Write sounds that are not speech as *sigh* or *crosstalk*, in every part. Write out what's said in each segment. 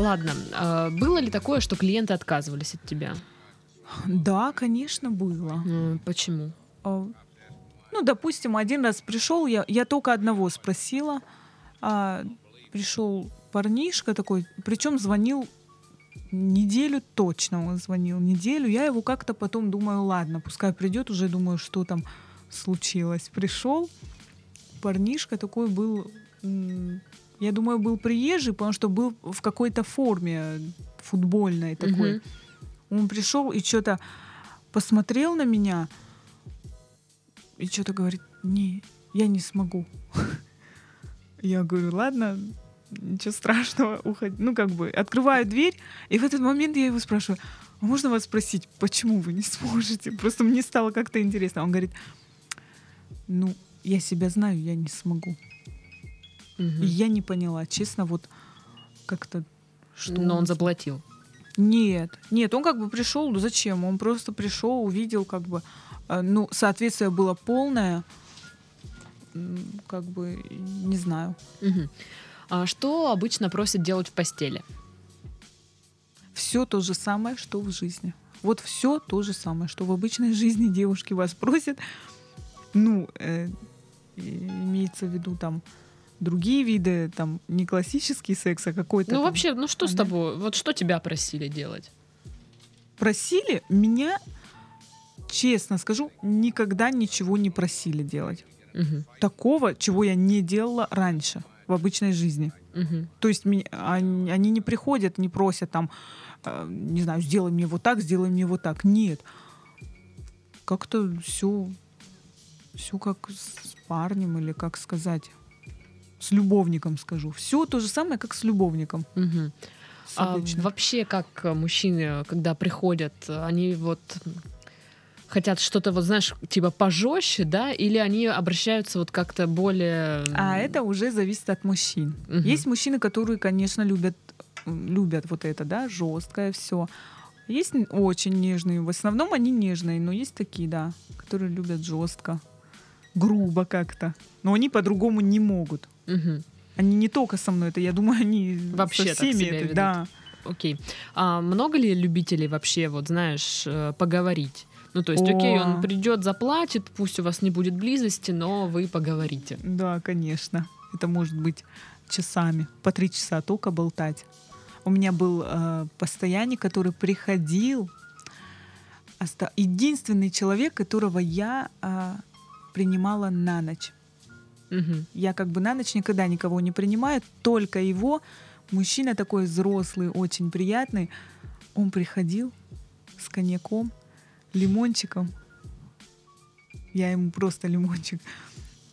Ладно, а было ли такое, что клиенты отказывались от тебя? Да, конечно, было. М, Почему? А, Ну, допустим, один раз пришел, я, я только одного спросила. а, пришел парнишка такой, причем звонил неделю точно он звонил, неделю. Я его как-то потом думаю, ладно, пускай придет, уже думаю, что там случилось. Пришел, парнишка такой был, я думаю, был приезжий, потому что был в какой-то форме футбольной такой. Мгм. Он пришел и что-то посмотрел на меня и что-то говорит, не, я не смогу. *laughs* Я говорю, ладно, ничего страшного, уходи. Ну, как бы, открываю дверь, и в этот момент я его спрашиваю, а можно вас спросить, почему вы не сможете? Просто мне стало как-то интересно. Он говорит, ну, я себя знаю, я не смогу. Мгм. И я не поняла, честно, вот как-то... Что Но он заплатил. Нет, нет, он как бы пришел, ну зачем? Он просто пришел, увидел, как бы, э, ну, соответствие было полное, как бы, не знаю. Мгм. А что обычно просят делать в постели? Все то же самое, что в жизни. Вот все то же самое, что в обычной жизни девушки вас просят. Ну, э, имеется в виду там другие виды, там не классический секс, а какой-то. Ну там- вообще, ну что с Ага. тобой? Вот что тебя просили делать? просили меня, честно скажу, никогда ничего не просили делать. Мгм. такого, чего я не делала раньше в обычной жизни. Мгм. То есть они, они не приходят, не просят там, э, не знаю, сделай мне вот так, сделай мне вот так. Нет. Как-то все, все как с парнем или как сказать, с любовником скажу. Все то же самое, как с любовником. С А вообще, как э, мужчины, когда приходят, они вот хотят что-то, вот знаешь, типа пожестче, да, или они обращаются вот как-то более... А это уже зависит от мужчин. Мгм. Есть мужчины, которые, конечно, любят, любят вот это, да, жесткое все. Есть очень нежные. В основном они нежные, но есть такие, да, которые любят жестко, грубо как-то. Но они по-другому не могут. Мгм. Они не только со мной, это, я думаю, они Вообще со так всеми себя это, ведут. да. Окей. А много ли любителей вообще, вот знаешь, э, поговорить? Ну, то есть, окей, О. он придет, заплатит, пусть у вас не будет близости, но вы поговорите. Да, конечно. Это может быть часами, по три часа только болтать. У меня был э, постоянник, который приходил, единственный человек, которого я э, принимала на ночь. Мгм. Я как бы на ночь никогда никого не принимаю, только его. Мужчина такой взрослый, очень приятный. Он приходил с коньяком, лимончиком. Я ему просто лимончик.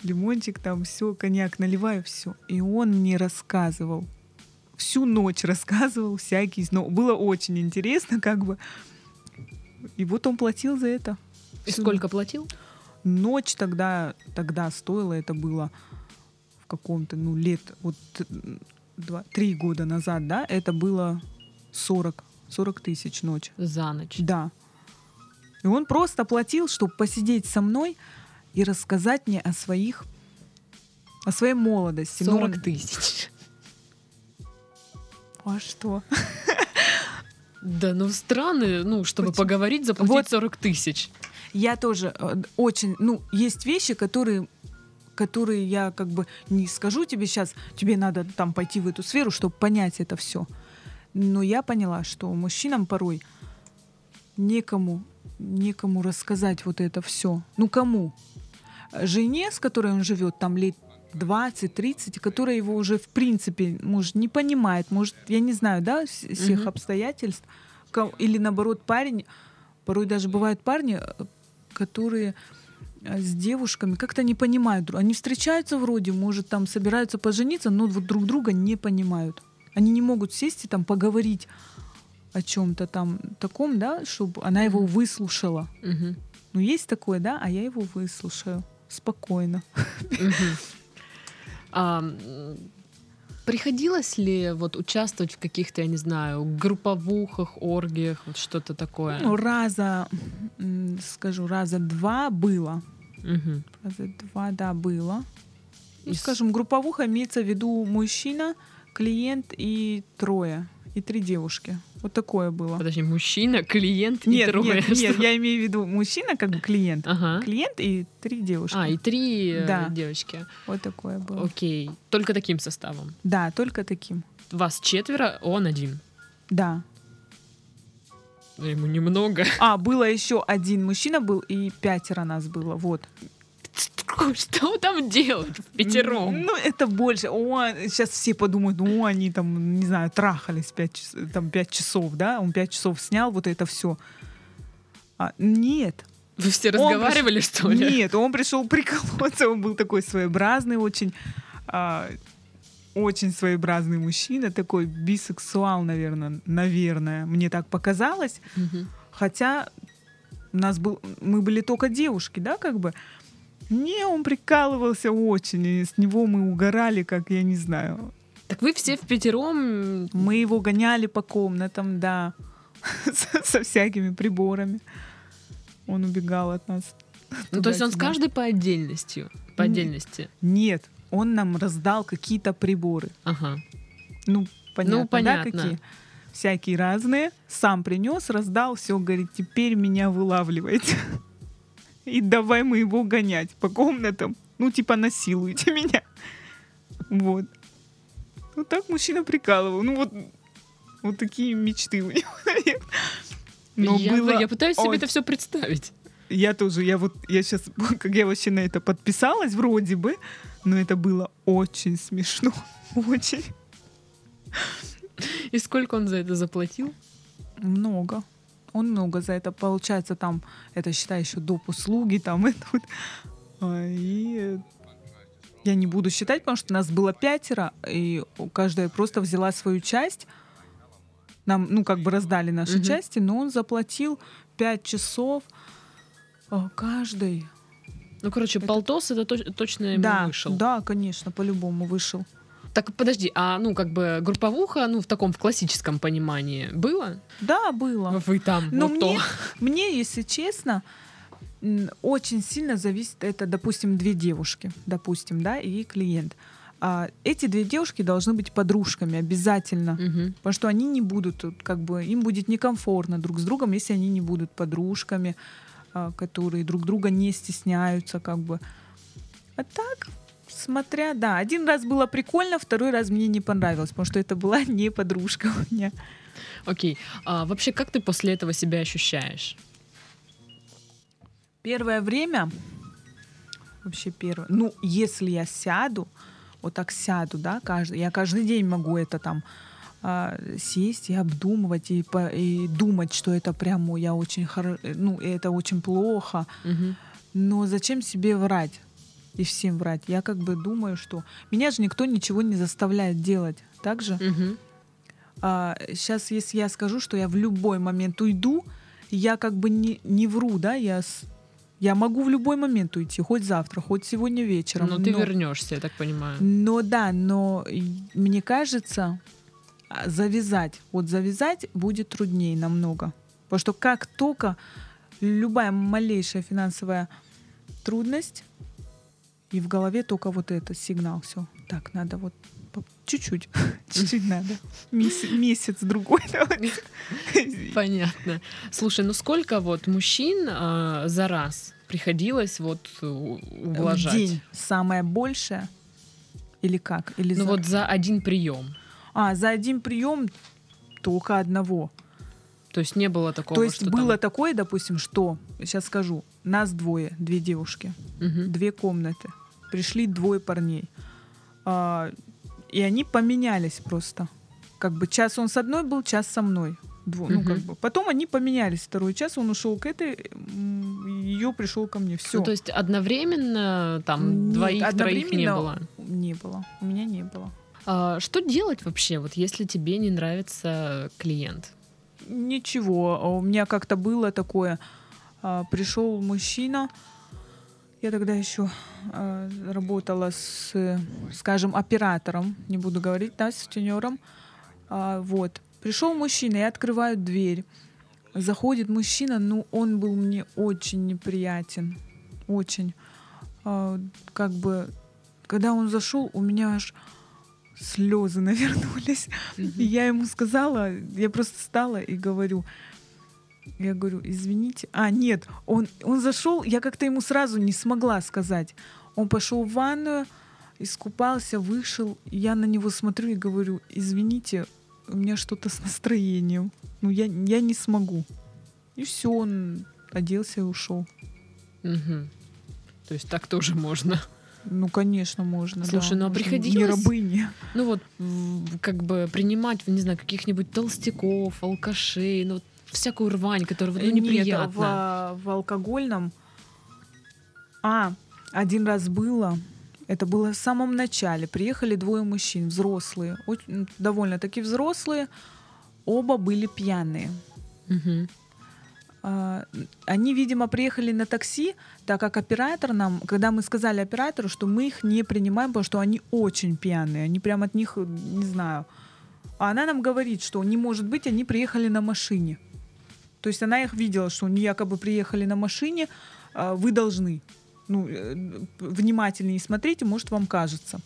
Лимончик там все, коньяк наливаю, все. И он мне рассказывал. Всю ночь рассказывал всякий. Но было очень интересно, как бы. И вот он платил за это. И сколько платил? Ночь тогда, тогда стоило, это было в каком-то, ну, лет, вот два, три года назад, да, это было 40, 40 тысяч ночь. За ночь. Да. И он просто платил, чтобы посидеть со мной и рассказать мне о своих, о своей молодости. Ну, 40 он- тысяч. А что? Да, ну странно, ну, чтобы Почему? поговорить, заплатить Вот. 40 тысяч. Я тоже э, очень, ну, есть вещи, которые которые я как бы не скажу тебе сейчас, тебе надо там пойти в эту сферу, чтобы понять это все. Но я поняла, что мужчинам порой некому, некому рассказать вот это все. Ну кому? Жене, с которой он живет, там лет 20-30, которая его уже в принципе, может, не понимает, может, я не знаю, да, вс- всех обстоятельств. Или наоборот, парень, порой даже бывают парни, э, которые э, с девушками как-то не понимают. Они встречаются вроде, может, там собираются пожениться, но вот друг друга не понимают. Они не могут сесть и там поговорить о чем-то там таком, да, чтобы она его выслушала. Мгм. Ну, есть такое, да, а я его выслушаю спокойно. Мгм. *laughs* А, приходилось ли вот участвовать в каких-то, я не знаю, групповухах, оргиях, вот что-то такое? Ну, раза, скажу, раза два было. Мгм. Раза два, да, было. Ну, скажем, групповуха имеется в виду мужчина, клиент и трое. и три девушки. Вот такое было. Подожди, мужчина, клиент и Нет, трое. нет, нет, Что? я имею в виду мужчина, как бы клиент. Ага. Клиент и три девушки. А, и три э, Да. девочки. Вот такое было. Окей. Только таким составом. Да, только таким. Вас четверо, он один. Да. Ему немного. А, было еще один мужчина был и пятеро нас было. Вот. *laughs* Что там делать в пятером? Ну, это больше. О, сейчас все подумают, ну, они там, не знаю, трахались пять, час- там, пять часов, да? Он пять часов снял вот это все. А, нет. Вы все Он разговаривали, что ли? Нет, он пришел приколоться, он был такой своеобразный, очень, а, очень своеобразный мужчина, такой бисексуал, наверное, наверное, мне так показалось, Мгм. хотя у нас был, мы были только девушки, да, как бы. Не, он прикалывался очень, и с него мы угорали, как я не знаю. Так вы все в пятером. Мы его гоняли по комнатам, да, *laughs* со, всякими приборами. Он убегал от нас. Ну, то есть он с каждой по отдельности. По отдельности. Нет, он нам раздал какие-то приборы. Ага. Ну, понятно, понятно. да, какие? Всякие разные. Сам принес, раздал, все, говорит, теперь меня вылавливайте. *laughs* *laughs* И давай мы его гонять по комнатам. Ну, типа, насилуйте *laughs* меня. Вот. Ну, так мужчина прикалывал. Ну, вот, вот такие мечты у него, *laughs* наверное. Но я, было я пытаюсь себе очень- это все представить. Я тоже, я вот, я сейчас, как я вообще на это подписалась, вроде бы, но это было очень смешно. Очень И сколько он за это заплатил? много. Он много за это. Получается, там, это считай еще доп. услуги, там, *laughs* это вот. А, И я не буду считать, потому что нас было пятеро, и каждая просто взяла свою часть. Нам, ну, как бы раздали наши Мгм. части, но он заплатил пять часов а, каждый. Ну, короче, Это- полтос это точ- точно ему да, вышел. да, конечно, по-любому вышел. Так, подожди, а ну, как бы групповуха, ну, в таком, в классическом понимании было? Да, было. Вы там, Но вот то. мне, *laughs* мне, если честно, очень сильно зависит это, допустим, две девушки, допустим, да, и клиент. А эти две девушки должны быть подружками обязательно, Мгм. потому что они не будут, тут как бы, им будет некомфортно друг с другом, если они не будут подружками, а, которые друг друга не стесняются, как бы. А так, смотря, да, один раз было прикольно, второй раз мне не понравилось, потому что это была *laughs* не подружка у меня. Окей. А вообще, как ты после этого себя ощущаешь? Первое время, вообще первое, ну, если я сяду, вот так сяду, да, каждый, я каждый день могу это там а, сесть и обдумывать и, по- и думать, что это прямо я очень хоро... ну, это очень плохо, Мгм. но зачем себе врать и всем врать? Я как бы думаю, что меня же никто ничего не заставляет делать, так же? Мгм. сейчас, если я скажу, что я в любой момент уйду, я как бы не, не вру, да, я, с- я могу в любой момент уйти, хоть завтра, хоть сегодня вечером. Но ты вернешься, я так понимаю. но да, но мне кажется, а, завязать, вот завязать будет труднее намного. Потому что как только любая малейшая финансовая трудность, и в голове только вот это сигнал, все. Так, надо вот чуть-чуть, *laughs* чуть-чуть надо. Месяц, другой. *laughs* *laughs* Понятно. Слушай, ну сколько вот мужчин а, за раз приходилось вот В ублажать? день самое большее или как? Или Ну за- вот за один прием. А, за один прием только одного. То есть не было такого, То есть что было там- такое, допустим, что, сейчас скажу, нас двое, две девушки, Мгм. две комнаты, пришли двое парней. А, и они поменялись просто. Как бы час он с одной был, час со мной. Дво- Ну, Мгм. как бы. Потом они поменялись. Второй час он ушел к этой, ее пришел ко мне. Все. Ну, то есть одновременно там Нет, двоих, троих не было. Не было. У меня не было. А, что делать вообще, вот если тебе не нравится клиент? Ничего. А У меня как-то было такое. а, Пришел мужчина. Я тогда еще а, работала с, скажем, оператором, не буду говорить, да, с сутенером. А, Вот. Пришел мужчина, я открываю дверь. Заходит мужчина, ну, он был мне очень неприятен. Очень. Как бы, когда он зашел, у меня аж слезы навернулись. И я ему сказала, я просто встала и говорю, я говорю, извините. А, нет, он, он зашел, я как-то ему сразу не смогла сказать. Он пошел в ванную, искупался, вышел. Я на него смотрю и говорю, извините, у меня что-то с настроением. Ну, я, я не смогу. И все, он оделся и ушел. Мгм. То есть так тоже можно. Ну, конечно, можно. Слушай, да. ну а приходилось- Не рабыни. Ну вот, как бы принимать, не знаю, каких-нибудь толстяков, алкашей, ну, всякую рвань, которая ну, Нет, неприятна. в, в алкогольном. А, один раз было. Это было в самом начале. Приехали двое мужчин, взрослые, довольно-таки взрослые. Оба были пьяные. Мгм. А, Они, видимо, приехали на такси, так как оператор нам, когда мы сказали оператору, что мы их не принимаем, потому что они очень пьяные, они прям от них, не знаю. А она нам говорит, что не может быть, они приехали на машине. То есть она их видела, что они якобы приехали на машине, а, вы должны. Ну, э, внимательнее смотрите, может, вам кажется.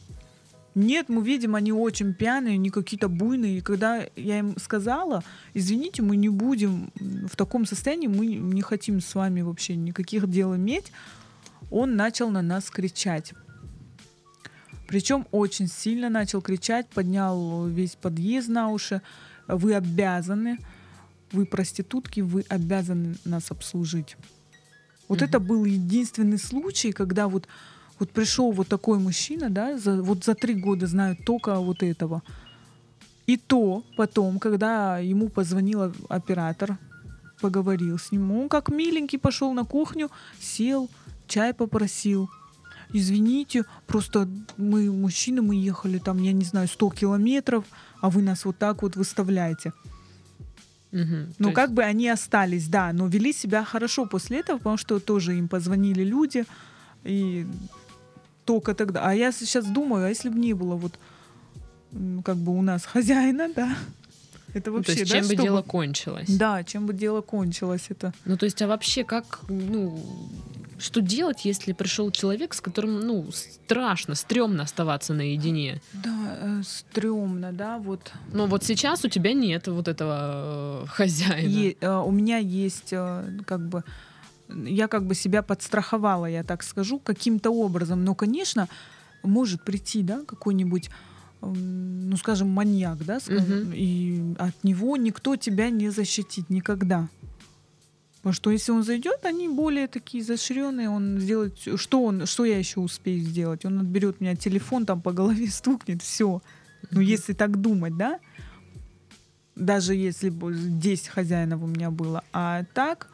Нет, мы видим, они очень пьяные, они какие-то буйные. И когда я им сказала, извините, мы не будем в таком состоянии, мы не хотим с вами вообще никаких дел иметь, он начал на нас кричать. Причем очень сильно начал кричать, поднял весь подъезд на уши. Вы обязаны, вы проститутки, вы обязаны нас обслужить. Вот Мгм. это был единственный случай, когда вот, вот пришел вот такой мужчина, да, за, вот за три года знаю только вот этого. И то потом, когда ему позвонил оператор, поговорил с ним, он как миленький пошел на кухню, сел, чай попросил. Извините, просто мы мужчины, мы ехали там, я не знаю, 100 километров, а вы нас вот так вот выставляете. То Ну, есть- как бы они остались, да, но вели себя хорошо после этого, потому что тоже им позвонили люди, и только тогда. А я сейчас думаю, а если бы не было вот как бы у нас *laughs* хозяина, да, это Ну, вообще, то есть да, чем бы что дело кончилось? Да, чем бы дело кончилось это. Ну, то есть, а вообще как, ну, что делать, если пришел человек, с которым, ну, страшно, стрёмно оставаться наедине? Да, э, стрёмно, да, вот. Но вот сейчас у тебя нет вот этого э, хозяина. Е- э, у меня есть э, как бы я как бы себя подстраховала, я так скажу, каким-то образом. Но, конечно, может прийти, да, какой-нибудь, эм, ну, скажем, маньяк, да, скажем, Мгм. и от него никто тебя не защитит никогда. Потому что если он зайдет, они более такие изощренные, он сделает, что он, что я еще успею сделать? Он отберет меня телефон, там по голове *laughs* стукнет, все. Ну, если так думать, да? Даже если бы 10 хозяинов у меня было. А так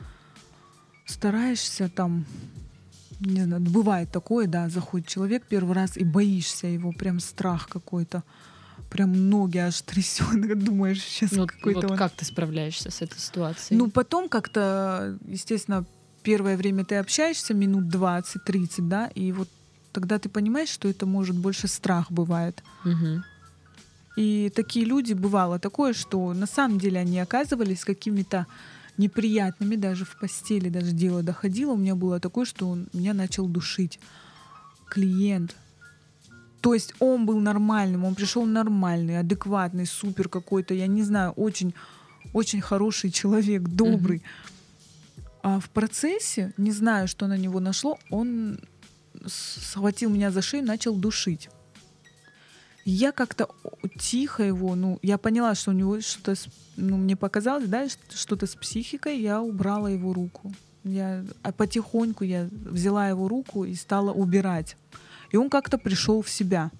стараешься там, не знаю, бывает такое, да, заходит человек первый раз и боишься его, прям страх какой-то. Прям ноги аж трясет, *laughs* думаешь, сейчас Ну, какой-то вот он- как ты справляешься с этой ситуацией? ну, потом как-то, естественно, первое время ты общаешься, минут 20-30, да, и вот тогда ты понимаешь, что это может больше страх бывает. Мгм. И такие люди, бывало такое, что на самом деле они оказывались какими-то неприятными даже в постели, даже дело доходило. У меня было такое, что он меня начал душить. Клиент. То есть он был нормальным, он пришел нормальный, адекватный, супер какой-то, я не знаю, очень, очень хороший человек, добрый. А в процессе, не знаю, что на него нашло, он схватил меня за шею, начал душить. Я как-то тихо его, ну, я поняла, что у него что-то, ну, мне показалось, да, что-то с психикой, я убрала его руку. Я а потихоньку я взяла его руку и стала убирать. И он как-то пришел в себя.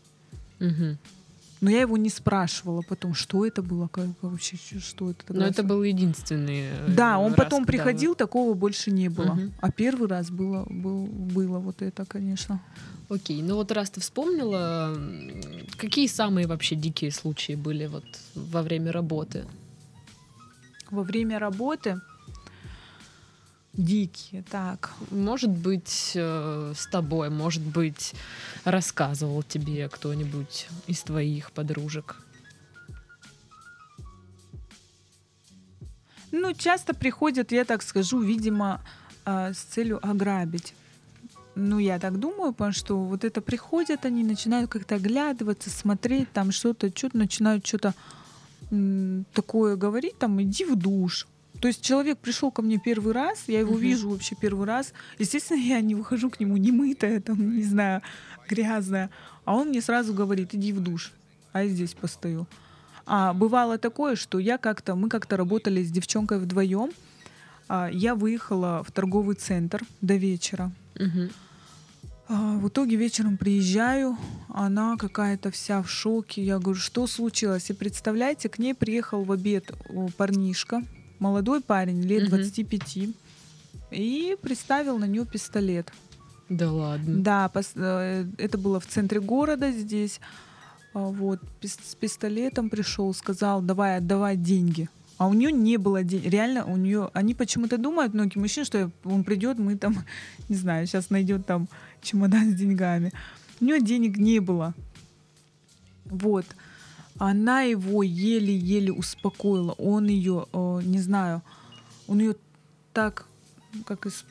Мгм. Но я его не спрашивала потом, что это было, как вообще, что это Но такое. это был единственный э, Да, он раз, потом приходил, такого больше не было. Мгм. А первый раз было, был, было вот это, конечно. вы- Окей, ну вот раз ты вспомнила, какие самые вообще дикие случаи были вот во время работы? Во время работы дикие, так. Может быть, э, с тобой, может быть, рассказывал тебе кто-нибудь из твоих подружек. Ну, часто приходят, я так скажу, видимо, а, с целью ограбить. Ну, я так думаю, потому что вот это приходят, они начинают как-то оглядываться, смотреть, там что-то, что-то начинают что-то такое говорить, там, иди в душ. То есть человек пришел ко мне первый раз, я его Мгм. вижу вообще первый раз. Естественно, я не выхожу к нему не мытая, там, не знаю, грязная. А он мне сразу говорит, иди в душ. А я здесь постою. А бывало такое, что я как-то, мы как-то работали с девчонкой вдвоем. А, я выехала в торговый центр до вечера. Мгм. А, В итоге вечером приезжаю, она какая-то вся в шоке. Я говорю, что случилось? И представляете, к ней приехал в обед парнишка, молодой парень, лет Мгм. 25, и приставил на нее пистолет. Да ладно. Да, э, это было в центре города здесь. А, Вот, с пистолетом пришел, сказал, давай, отдавай деньги. А у нее не было денег. Реально, у нее. Они почему-то думают, многие мужчины, что он придет, мы там, *laughs* не знаю, сейчас найдет там чемодан с деньгами. У нее денег не было. Вот. Она его еле-еле успокоила. Он ее, э, не знаю, он ее так, как из,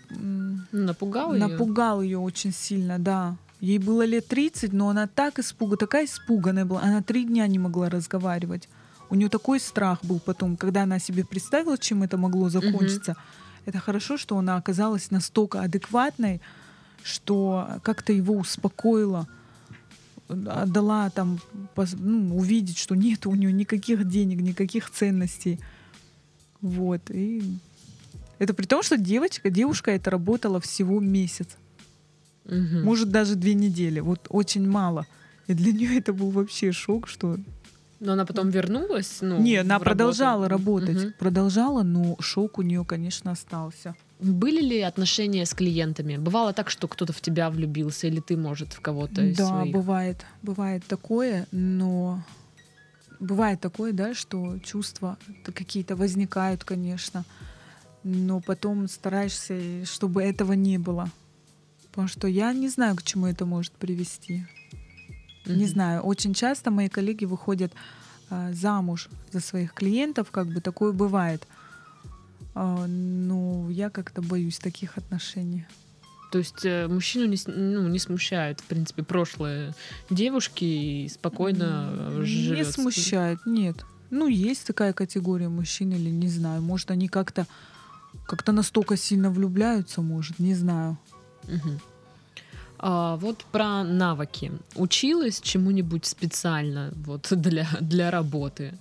Напугал? Напугал ее очень сильно, да. Ей было лет 30, но она так испуга, такая испуганная была. Она три дня не могла разговаривать. У нее такой страх был потом, когда она себе представила, чем это могло закончиться. Это хорошо, что она оказалась настолько адекватной, что как-то его успокоила, отдала там пос- ну, увидеть, что нет у нее никаких денег, никаких ценностей. Вот. И это при том, что девочка, девушка это работала всего месяц. Мгм. Может, даже две недели. Вот очень мало. И для нее это был вообще шок, что... Но она потом вернулась? Ну, Не, она продолжала работу? работать. Мгм. Продолжала, но шок у нее, конечно, остался. Были ли отношения с клиентами? Бывало так, что кто-то в тебя влюбился, или ты, может, в кого-то из да, своих? бывает. Бывает такое, но... Бывает такое, да, что чувства какие-то возникают, конечно. Но потом стараешься, чтобы этого не было. Потому что я не знаю, к чему это может привести. Не Мгм. знаю, очень часто мои коллеги выходят а, замуж за своих клиентов, как бы такое бывает. А, но я как-то боюсь таких отношений. То есть э, мужчину не, ну, не смущает, в принципе, прошлое девушки и спокойно э, Не живет. с- смущает, нет. Ну, есть такая категория мужчин или не знаю. Может, они как-то как-то настолько сильно влюбляются, может, не знаю. Мгм. А, вот про навыки. Училась чему-нибудь специально вот *laughs* для, для работы?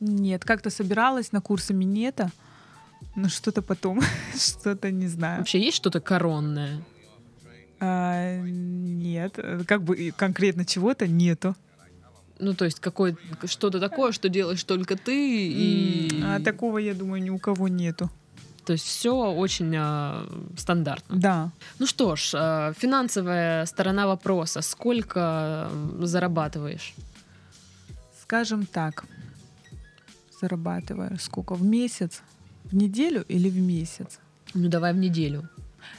Нет, как-то собиралась на курсы минета, но что-то потом, *laughs* что-то не знаю. Вообще есть что-то коронное? А, нет, э, как бы конкретно чего-то нету. Ну, то есть какое что-то такое, что делаешь только ты, и... А такого, я думаю, ни у кого нету. То есть все очень а, стандартно. Да. Ну что ж, а, финансовая сторона вопроса. Сколько зарабатываешь? Скажем так, зарабатываю сколько? В месяц? В неделю или в месяц? Ну, давай в неделю.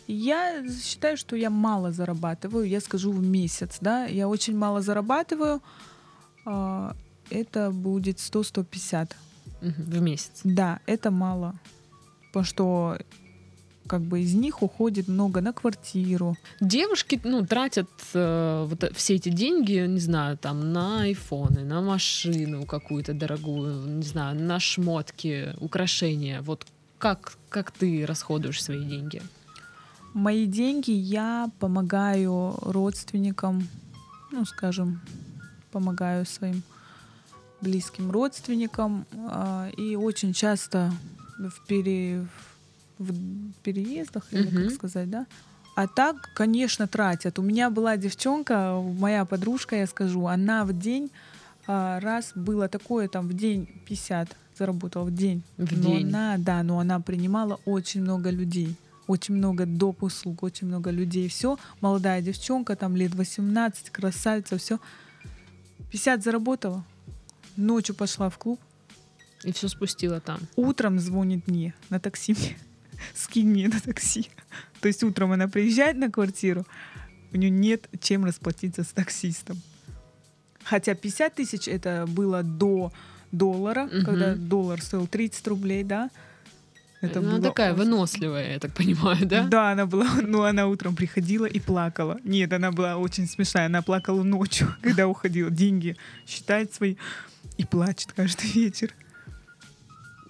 Я считаю, что я мало зарабатываю, я скажу в месяц, да, я очень мало зарабатываю, а, это будет 100-150. Мгм, В месяц. Да, это мало, потому что как бы из них уходит много на квартиру. Девушки, ну, тратят э, вот э- все эти деньги, не знаю, там, на айфоны, на машину какую-то дорогую, не знаю, на шмотки, украшения. Вот как, как ты расходуешь свои деньги? Мои деньги я помогаю родственникам, ну, скажем, помогаю своим близким родственникам. а, И очень часто в, пере... в переездах, или Мгм. как сказать, да? А так, конечно, тратят. У меня была девчонка, моя подружка, я скажу, она в день, а, раз было такое, там, в день 50 заработала в день. В но день. она, да, но она принимала очень много людей. Очень много доп. услуг, очень много людей. Все, молодая девчонка, там лет 18, красавица, все. 50 заработала, ночью пошла в клуб, И все спустила там. утром звонит мне на такси мне, скинь мне на такси. То есть утром она приезжает на квартиру, у нее нет чем расплатиться с таксистом. Хотя 50 тысяч это было до доллара, Мгм. когда доллар стоил 30 рублей, да. Это Она было такая выносливая, я так понимаю, да? Да, она была, ну, она утром приходила и плакала. Нет, она была очень смешная. Она плакала ночью, *laughs* когда уходила. Деньги считает свои и плачет каждый вечер.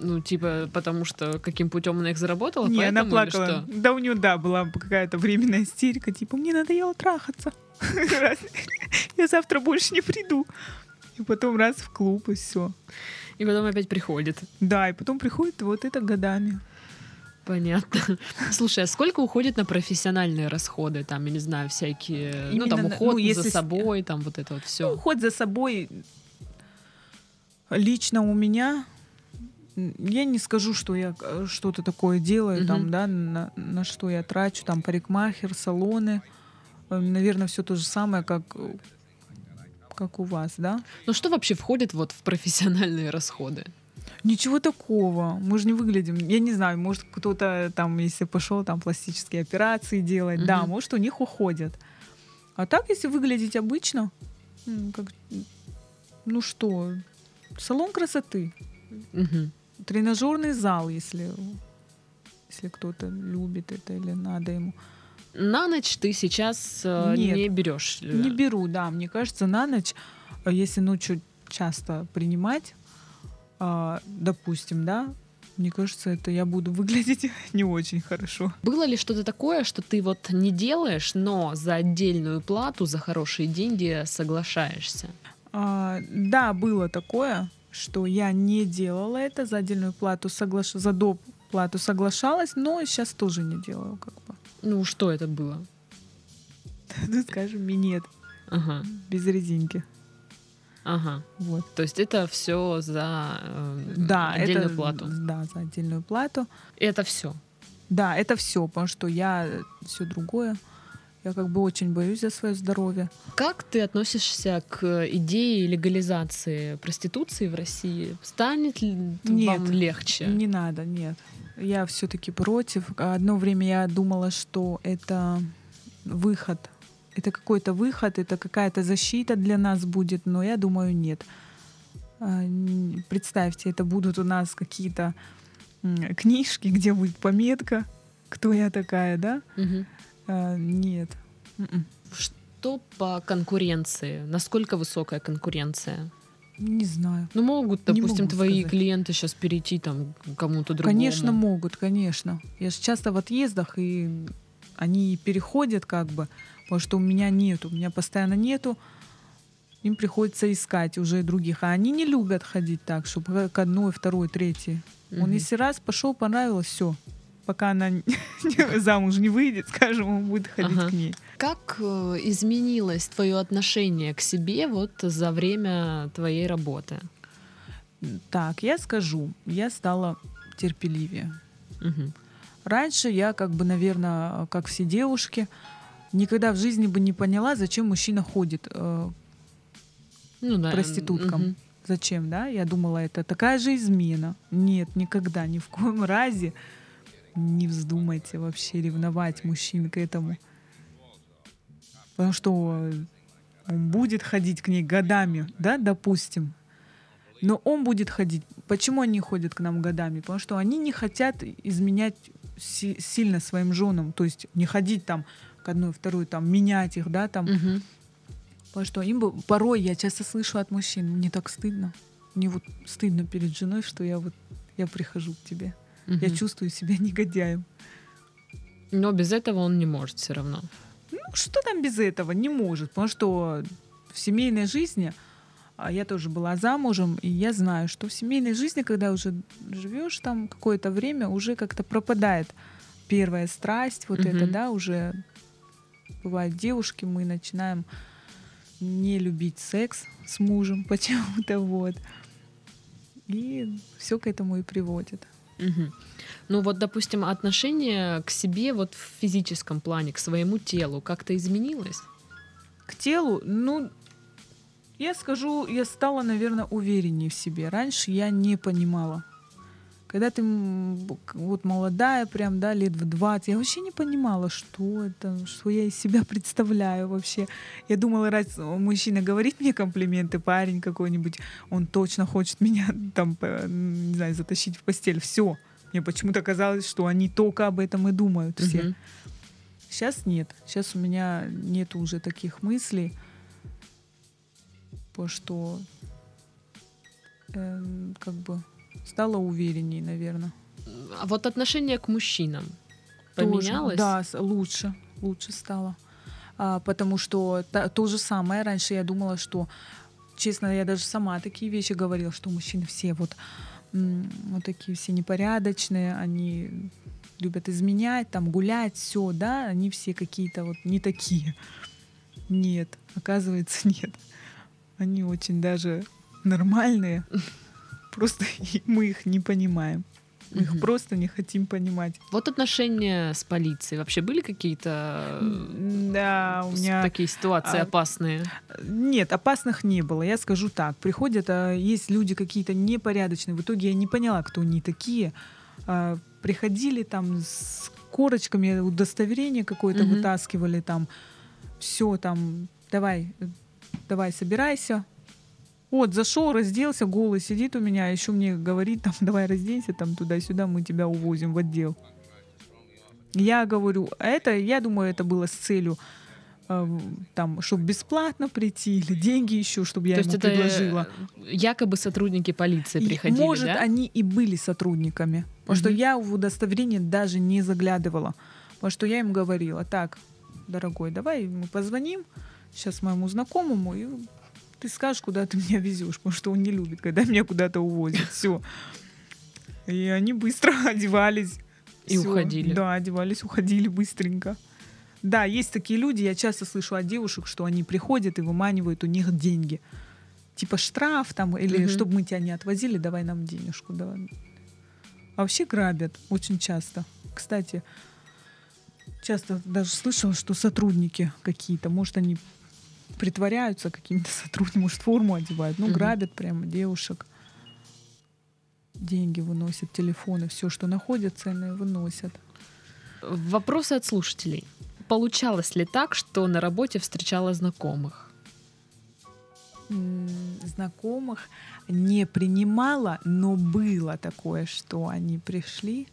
Ну, типа, потому что каким путем она их заработала, Не, она плакала. что? Да, у нее, да, была какая-то временная истерика, типа, мне надоело трахаться. *laughs* Я завтра больше не приду. И потом раз в клуб, и все. И потом опять приходит. Да, и потом приходит вот это годами. Понятно. Слушай, а сколько уходит на профессиональные расходы? Там, я не знаю, всякие, ну, там, Именно на- уход ну, если за собой, там, вот это вот Ну, все. уход за собой лично у меня я не скажу, что я э, что-то такое делаю, Мгм. там, да, на, на что я трачу, там, парикмахер, салоны. Наверное, все то же самое, как, э, как у вас, да? Ну, что вообще входит вот в профессиональные расходы? Ничего такого. Мы же не выглядим. Я не знаю, может, кто-то там, если пошел там пластические операции делать, да, Мгм. может, у них уходят. А так, если выглядеть обычно, как, ну что, салон красоты, Мгм. Тренажерный зал, если, если кто-то любит это или надо ему. На ночь ты сейчас э, Нет. не берешь. э, Не беру, да. Мне кажется, на ночь, а если ночью часто принимать, а, допустим, да, мне кажется, это я буду *laughs* выглядеть *laughs* не очень хорошо. Было ли что-то такое, что ты вот не делаешь, но за отдельную плату, за хорошие деньги соглашаешься? А, да, было такое, что я не делала это за отдельную плату, соглаш... за доп. плату соглашалась, но сейчас тоже не делаю, как бы. Ну, что это было? *laughs* Ну, скажем, минет Ага, без резинки. ага. Вот. То есть это все за э, Да, отдельную это, плату. Да, за отдельную плату. И это все. Да, это все, потому что я все другое. Я как бы очень боюсь за свое здоровье. Как ты относишься к идее легализации проституции в России? Станет ли Нет, вам легче? Не надо, нет. Я все-таки против. Одно время я думала, что это выход. Это какой-то выход, это какая-то защита для нас будет, но я думаю, нет. А, Представьте, это будут у нас какие-то книжки, где будет пометка, кто я такая, да? Мгм. А, Нет. М-м. Что по конкуренции? Насколько высокая конкуренция? Не знаю. Ну, могут, допустим, могу твои сказать. клиенты сейчас перейти там к кому-то другому. Конечно, могут, конечно. Я же часто в отъездах, и они переходят как бы, потому что у меня нету, у меня постоянно нету. Им приходится искать уже других. А они не любят ходить так, чтобы к одной, второй, третьей. Он Мгм. если раз пошел, понравилось, все. Пока она *laughs* замуж не выйдет, скажем, он будет ходить Ага. к ней. Как э, изменилось твое отношение к себе вот за время твоей работы? Так, я скажу, я стала терпеливее. Мгм. Раньше я, как бы, наверное, как все девушки, никогда в жизни бы не поняла, зачем мужчина ходит э, Ну, да. проституткам. мгм. Зачем, да? Я думала, это такая же измена. Нет, никогда, ни в коем *laughs* разе не вздумайте вообще ревновать мужчин к этому. Потому что он будет ходить к ней годами, да, допустим. Но он будет ходить. Почему они ходят к нам годами? Потому что они не хотят изменять си- сильно своим женам. То есть не ходить там к одной, второй, там, менять их, да, там. Мгм. Потому что им бы порой я часто слышу от мужчин, мне так стыдно. Мне вот стыдно перед женой, что я вот я прихожу к тебе. Я Мгм. чувствую себя *laughs* негодяем. Но без этого он не может все равно. Ну, что там без этого? Не может. Потому что в семейной жизни, а я тоже была замужем, и я знаю, что в семейной жизни, когда уже живешь там какое-то время, уже как-то пропадает первая страсть, вот Мгм. это, да, уже бывают девушки, мы начинаем не любить секс с мужем *laughs* почему-то, вот. И все к этому и приводит. Мгм. Ну вот, допустим, отношение к себе вот в физическом плане, к своему телу как-то изменилось? К телу, ну, я скажу, я стала, наверное, увереннее в себе. Раньше я не понимала. Когда ты вот молодая, прям, да, лет в 20, я вообще не понимала, что это, что я из себя представляю вообще. Я думала, раз мужчина говорит мне комплименты, парень какой-нибудь, он точно хочет меня *laughs* там, по- не знаю, затащить в постель. Все. Мне почему-то казалось, что они только об этом и думают все. Мгм. Сейчас нет. Сейчас у меня нет уже таких мыслей, потому что эм, как бы стало уверенней, наверное. А вот отношение к мужчинам поменялось? Да, с- лучше, лучше стало. А, потому что та- то же самое. Раньше я думала, что, честно, я даже сама такие вещи говорила, что мужчины все вот, вот такие все непорядочные, они любят изменять, там гулять, все, да, они все какие-то вот не такие. Нет, оказывается, *laughs* нет. Они очень даже нормальные. Просто *laughs* мы их не понимаем. Мы их просто не хотим понимать. Вот отношения с полицией вообще были какие-то э, Да, у с- меня... такие ситуации а, опасные? Нет, опасных не было. Я скажу так. Приходят, а, есть люди какие-то непорядочные. В итоге я не поняла, кто они такие. А, Приходили там с корочками, удостоверение какое-то Мгм. вытаскивали там. Все там, давай, э, давай, собирайся. Вот, зашел, разделся, голый сидит у меня, еще мне говорит, там, *laughs* давай разденься, там, туда-сюда, мы тебя увозим в отдел. Я говорю, это, я думаю, это было с целью э, там, чтобы бесплатно прийти или деньги еще, чтобы я То ему э, предложила. якобы сотрудники полиции И, приходили, Может, да? они и были сотрудниками. Потому что Мгм. я в удостоверение даже не заглядывала. Потому что я им говорила, так, дорогой, давай мы позвоним сейчас моему знакомому, и ты скажешь, куда ты меня везешь, потому что он не любит, когда меня куда-то увозят. Все. И они быстро *laughs* одевались. И Всё. уходили. Да, одевались, уходили быстренько. Да, есть такие люди, я часто слышу от девушек, что они приходят и выманивают у них деньги. Типа штраф там, или Мгм. чтобы мы тебя не отвозили, давай нам денежку. Давай. А вообще грабят очень часто. Кстати, часто даже слышала, что сотрудники какие-то, может, они притворяются какими-то *laughs* сотрудниками, может, форму одевают, ну, грабят прямо девушек. Деньги выносят, телефоны, все, что находят ценное, выносят. Вопросы от слушателей. Получалось ли так, что на работе встречала знакомых? Знакомых не принимала, но было такое, что они пришли,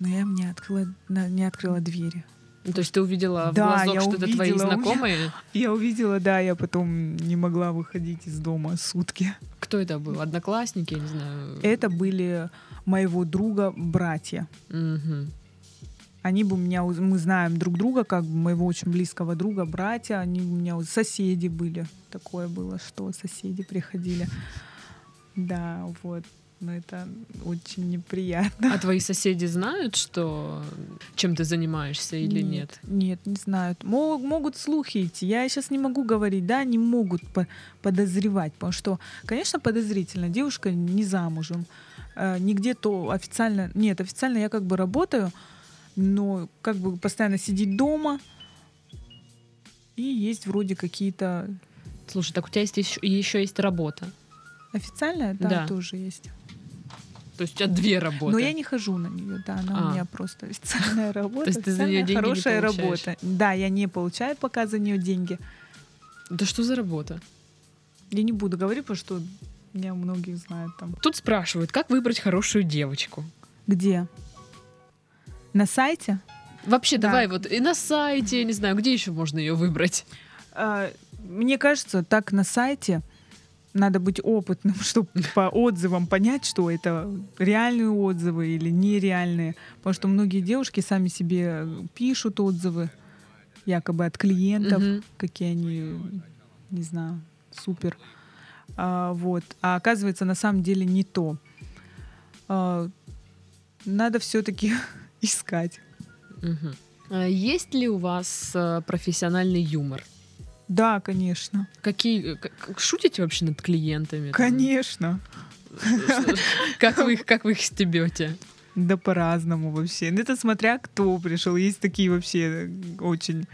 но я им не открыла, не открыла двери. Ну, То есть ты увидела в Да, глазок, я что это твои меня- знакомые? Я увидела, да, я потом не могла выходить из дома сутки. Кто это был? Одноклассники, я не знаю. Это были моего друга братья. Мгм. Они бы у меня, мы знаем друг друга, как бы моего очень близкого друга, братья, они у меня соседи были. Такое было, что соседи приходили. Да, вот. Но это очень неприятно. А твои соседи знают, что чем ты занимаешься или нет? Нет, не знают. Мо- могут слухи идти. Я сейчас не могу говорить, да, не могут по- подозревать, потому что, конечно, подозрительно. Девушка не замужем, э, нигде то официально. Нет, официально я как бы работаю, но как бы постоянно сидеть дома. И есть вроде какие-то Слушай, так у тебя есть еще, еще есть работа. официальная, да, Да. тоже есть. То есть у тебя две работы. Но я не хожу на нее, да, она А. у меня просто официальная *laughs* работа. есть ты за официальная деньги не хорошая получаешь? работа. Да, я не получаю пока за нее деньги. Да что за работа? Я не буду говорить, потому что меня многие знают там. Тут спрашивают, как выбрать хорошую девочку? Где? На сайте? Вообще, Да. давай вот и на сайте, я не знаю, где еще можно ее выбрать? А, Мне кажется, так на сайте надо быть опытным, *laughs* чтобы по отзывам понять, что это реальные отзывы или нереальные. Потому что многие девушки сами себе пишут отзывы, якобы от клиентов, Мгм. какие они, не знаю, супер. А, вот. А оказывается, на самом деле не то. А, надо все-таки *laughs* искать. А Есть ли у вас э, профессиональный юмор? Да, конечно. Какие как- как шутите вообще над клиентами? там? Конечно. Как вы их как вы их стебете? Да по-разному вообще. Ну, это смотря кто пришел. Есть такие вообще очень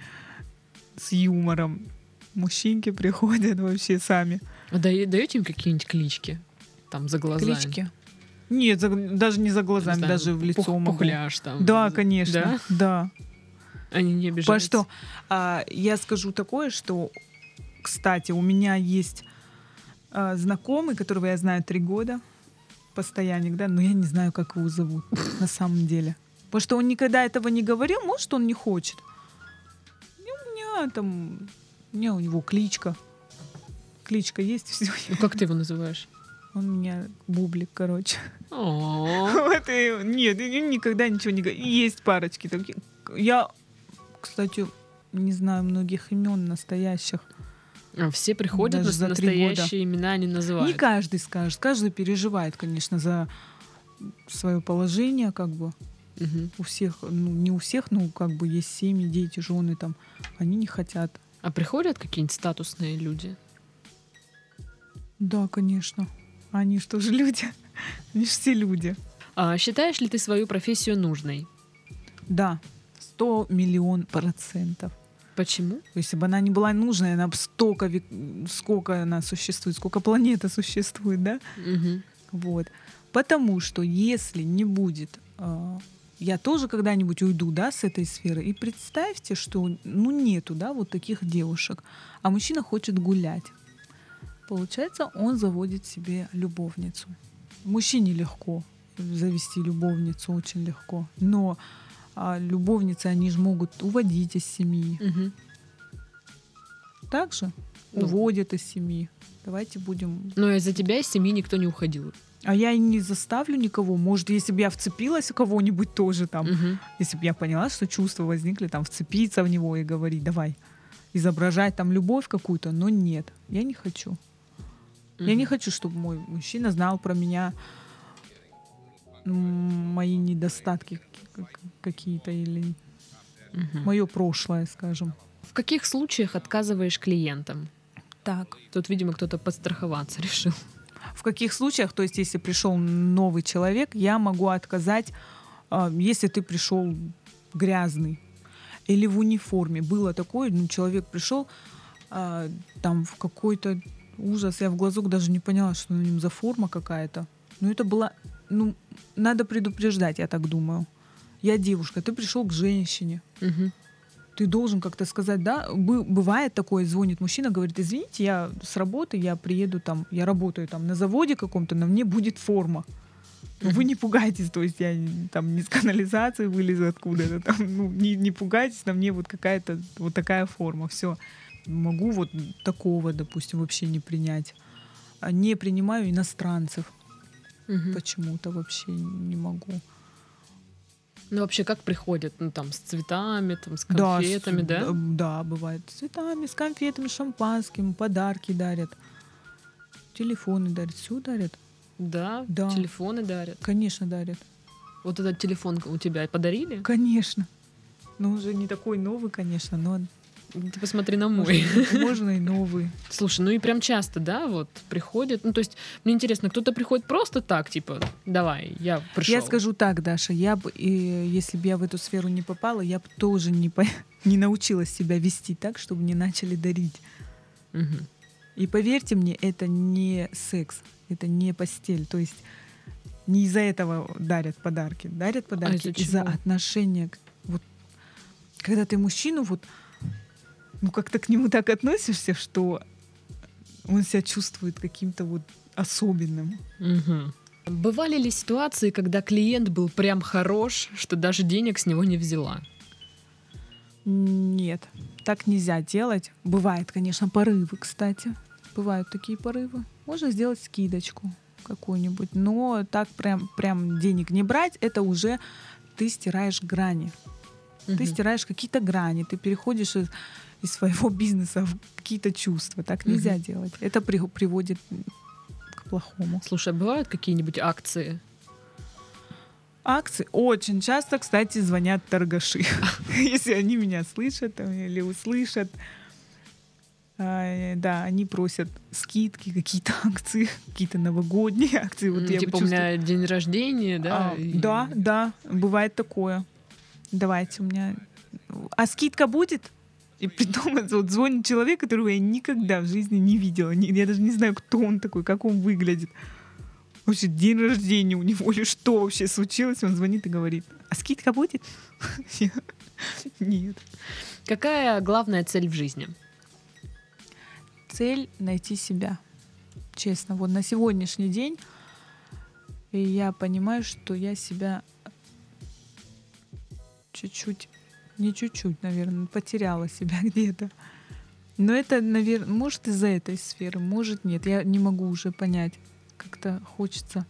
с юмором. Мужчинки приходят вообще сами. А дае- даете им какие-нибудь клички? Там за глазами? Клички. Нет, за- даже не за Не глазами, знаю, даже в лицо пух- могу. Пухляж там. Да, конечно. Да? Да. Они не обижаются? что а, я скажу такое, что, кстати, у меня есть а, знакомый, которого я знаю три года. постоянник, да, но я не знаю, как его зовут *laughs* на самом деле. Потому что он никогда этого не говорил, может, он не хочет. И у меня там, у меня у него кличка. Кличка есть, *laughs* все. Ну, как ты его называешь? Он у меня бублик, короче. *laughs* Вот и нет, никогда ничего не говорит. Есть парочки такие. Я, кстати, не знаю многих имен настоящих. А Все приходят, Даже на за три года. настоящие имена не называют. Не каждый скажет. Каждый переживает, конечно, за свое положение, как бы. Мгм. У всех, ну, не у всех, но как бы есть семьи, дети, жены там. Они не хотят. А приходят какие-нибудь статусные люди? Да, конечно. Они что же люди? *laughs* Они же все люди. А считаешь ли ты свою профессию нужной? Да, 100 миллион процентов. Почему? Если бы она не была нужной, она бы столько, век- сколько она существует, сколько планета *laughs* существует, да? Мгм. Вот. Потому что если не будет... а, я тоже когда-нибудь уйду, да, с этой сферы. И представьте, что, ну, нету, да, вот таких девушек. А мужчина хочет гулять. Получается, он заводит себе любовницу. Мужчине легко завести любовницу, очень легко. Но а, любовницы, они же могут уводить из семьи. Мгм. Также Ну. уводят из семьи. Давайте будем Но из-за тебя из семьи никто не уходил. А я и не заставлю никого. Может, если бы я вцепилась в кого-нибудь тоже там, Мгм. если бы я поняла, что чувства возникли, там, вцепиться в него и говорить, давай, изображать там любовь какую-то, но нет, я не хочу. Я не хочу, чтобы мой мужчина знал про меня мои недостатки каки- какие-то или Мгм. мое прошлое, скажем. В каких случаях отказываешь клиентам? Так. Тут, видимо, кто-то подстраховаться *laughs* решил. В каких случаях, то есть если пришел новый человек, я могу отказать, а, если ты пришел грязный или в униформе. Было такое, ну, человек пришел а, там в какой-то ужас, я в глазок даже не поняла, что на нем за форма какая-то. Но это было, ну, надо предупреждать, я так думаю. Я девушка, ты пришел к женщине, Мгм. ты должен как-то сказать, да, Бы- бывает такое, звонит мужчина, говорит, извините, я с работы, я приеду там, я работаю там на заводе каком-то, на мне будет форма. Но Вы не пугайтесь, то есть я там не с канализации вылезу откуда-то, там, ну, не, не пугайтесь, на мне вот какая-то вот такая форма, все. Могу вот такого, допустим, вообще не принять. А Не принимаю иностранцев Мгм. почему-то вообще не могу. Ну, вообще, как приходят? Ну, там, с цветами, там, с Да, с- конфетами, да? Да, да, бывает. С цветами, с конфетами, шампанским, подарки дарят. Телефоны дарят, все дарят. Да, Да. телефоны дарят. Конечно, дарят. Вот этот телефон у тебя подарили? Конечно. Ну, уже не такой новый, конечно, но Ты посмотри на мой. можно, можно и новый. *laughs* Слушай, ну и прям часто, да, вот приходят. Ну, то есть, мне интересно, кто-то приходит просто так, типа, давай, я пришел. Я скажу так, Даша, я бы, если бы я в эту сферу не попала, я бы тоже не, по- *laughs* не научилась себя вести так, чтобы не начали дарить. Мгм. И поверьте мне, это не секс, это не постель. То есть не из-за этого дарят подарки. Дарят подарки А из-за из-за отношения. Вот, когда ты мужчину вот ну как-то к нему так относишься, что он себя чувствует каким-то вот особенным. Мгм. Бывали ли ситуации, когда клиент был прям хорош, что даже денег с него не взяла? Нет, так нельзя делать. Бывает, конечно, порывы, кстати. Бывают такие порывы. Можно сделать скидочку какую-нибудь, но так прям, прям денег не брать, это уже ты стираешь грани. Ты Мгм. стираешь какие-то грани, ты переходишь из, из своего бизнеса в какие-то чувства. Так нельзя Мгм. делать. Это при- приводит к плохому. Слушай, а бывают какие-нибудь акции? Акции очень часто, кстати, звонят торгаши. *laughs* Если они меня слышат или услышат. А, Да, они просят скидки, какие-то *laughs* акции, какие-то новогодние акции. Вот я типа, у меня день рождения, да? А, Да, да, бывает такое. Давайте у меня... А скидка будет? И при том вот звонит человек, которого я никогда в жизни не видела. Я даже не знаю, кто он такой, как он выглядит. Вообще, день рождения у него или что вообще случилось? Он звонит и говорит, а скидка будет? *laughs* Нет. Какая главная цель в жизни? Цель — найти себя. Честно, вот на сегодняшний день я понимаю, что я себя чуть-чуть, не чуть-чуть, наверное, потеряла себя *laughs* где-то. Но это, наверное, может из-за этой сферы, может нет. Я не могу уже понять. Как-то хочется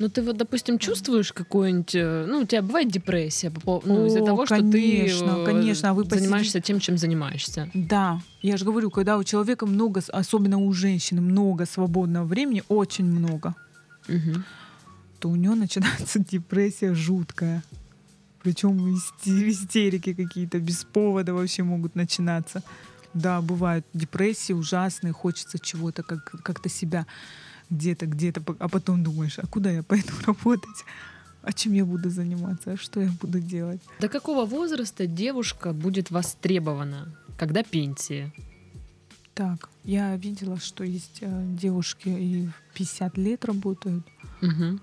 ну, ты вот, допустим, чувствуешь какую-нибудь... э, Ну, у тебя бывает депрессия по пов- ну, из-за того, что ты конечно, э, конечно, а вы занимаешься тем, чем занимаешься. Да, я же говорю, когда у человека много, особенно у женщины, много свободного времени, очень много, Мгм. то у нее *laughs* начинается депрессия жуткая. Причем истерики какие-то без повода вообще могут начинаться. Да, бывают депрессии ужасные, хочется чего-то, как, как-то себя где-то, где-то, а потом думаешь, а куда я пойду *laughs* работать? А чем я буду заниматься? А что я буду делать? До какого возраста девушка будет востребована? Когда пенсия? Так, я видела, что есть э, девушки и в 50 лет работают. Мгм.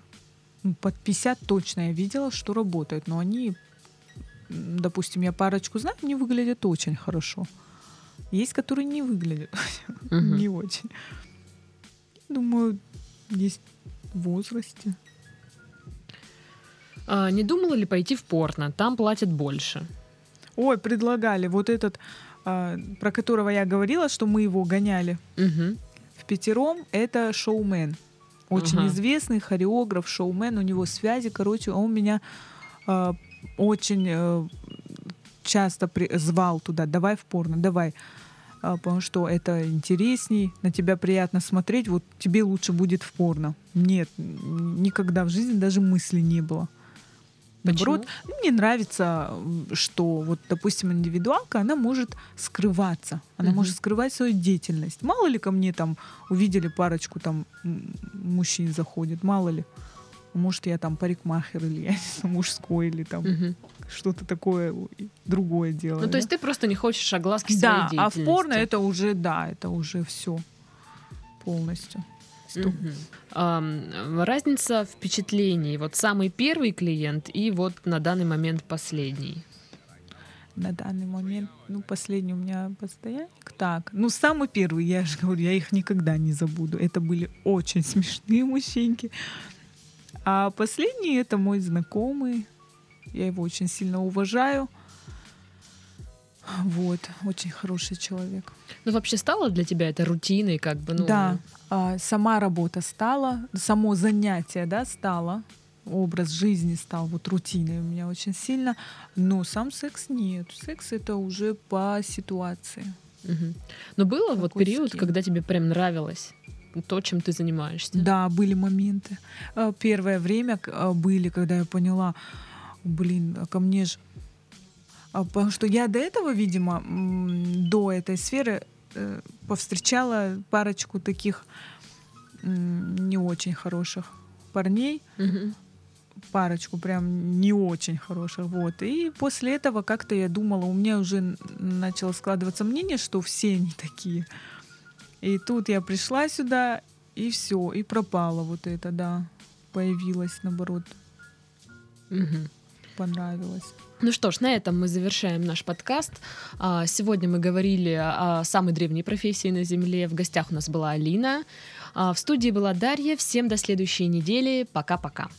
Под 50 точно я видела, что работают, но они, допустим, я парочку знаю, они выглядят очень хорошо. Есть, которые не выглядят *laughs* не очень. Думаю, есть в возрасте. А, не думала ли пойти в порно? Там платят больше. Ой, предлагали вот этот, а, про которого я говорила, что мы его гоняли в пятером, это шоумен. Очень Ага. известный хореограф, шоумен, у него связи, короче, он меня а, очень э, часто при- звал туда, давай в порно, давай, А, потому что это интересней, на тебя приятно смотреть, вот тебе лучше будет в порно. Нет, никогда в жизни даже мысли не было. Наоборот, Почему? мне нравится, что вот, допустим, индивидуалка, она может скрываться, она Мгм. может скрывать свою деятельность. Мало ли ко мне там увидели парочку там мужчин заходит, мало ли. Может, я там парикмахер или я не знаю, мужской или там Мгм. что-то такое другое делаю. Ну, то есть ты просто не хочешь огласки да, своей а в деятельности. порно это уже, да, это уже все полностью. Стоп. Мгм. Ам, разница впечатлений. Вот самый первый клиент и вот на данный момент последний. На данный момент, ну, последний у меня постоянник. Так, ну, самый первый, я же говорю, я их никогда не забуду. Это были очень *laughs* смешные мужчинки. А последний — это мой знакомый. Я его очень сильно уважаю. Вот, очень хороший человек. Ну, вообще стало для тебя это рутиной, как бы, ну... Да, а, сама работа стала, само занятие, да, стало, образ жизни стал вот рутиной у меня очень сильно, но сам секс нет. Секс это уже по ситуации. Мгм. Но было вот период, скилл? когда тебе прям нравилось то, чем ты занимаешься? Да, были моменты. А, Первое время а, были, когда я поняла, блин, а ко мне же... А, Потому что я до этого, видимо, до этой сферы повстречала парочку таких не очень хороших парней, Мгм. парочку прям не очень хороших, вот. И после этого как-то я думала, у меня уже начало складываться мнение, что все они такие. И тут я пришла сюда, и все, и пропало вот это, да. Появилось, наоборот, Мгм. Понравилось. Ну что ж, на этом мы завершаем наш подкаст. А, Сегодня мы говорили о самой древней профессии на Земле. В гостях у нас была Алина. А В студии была Дарья. Всем до следующей недели. Пока-пока.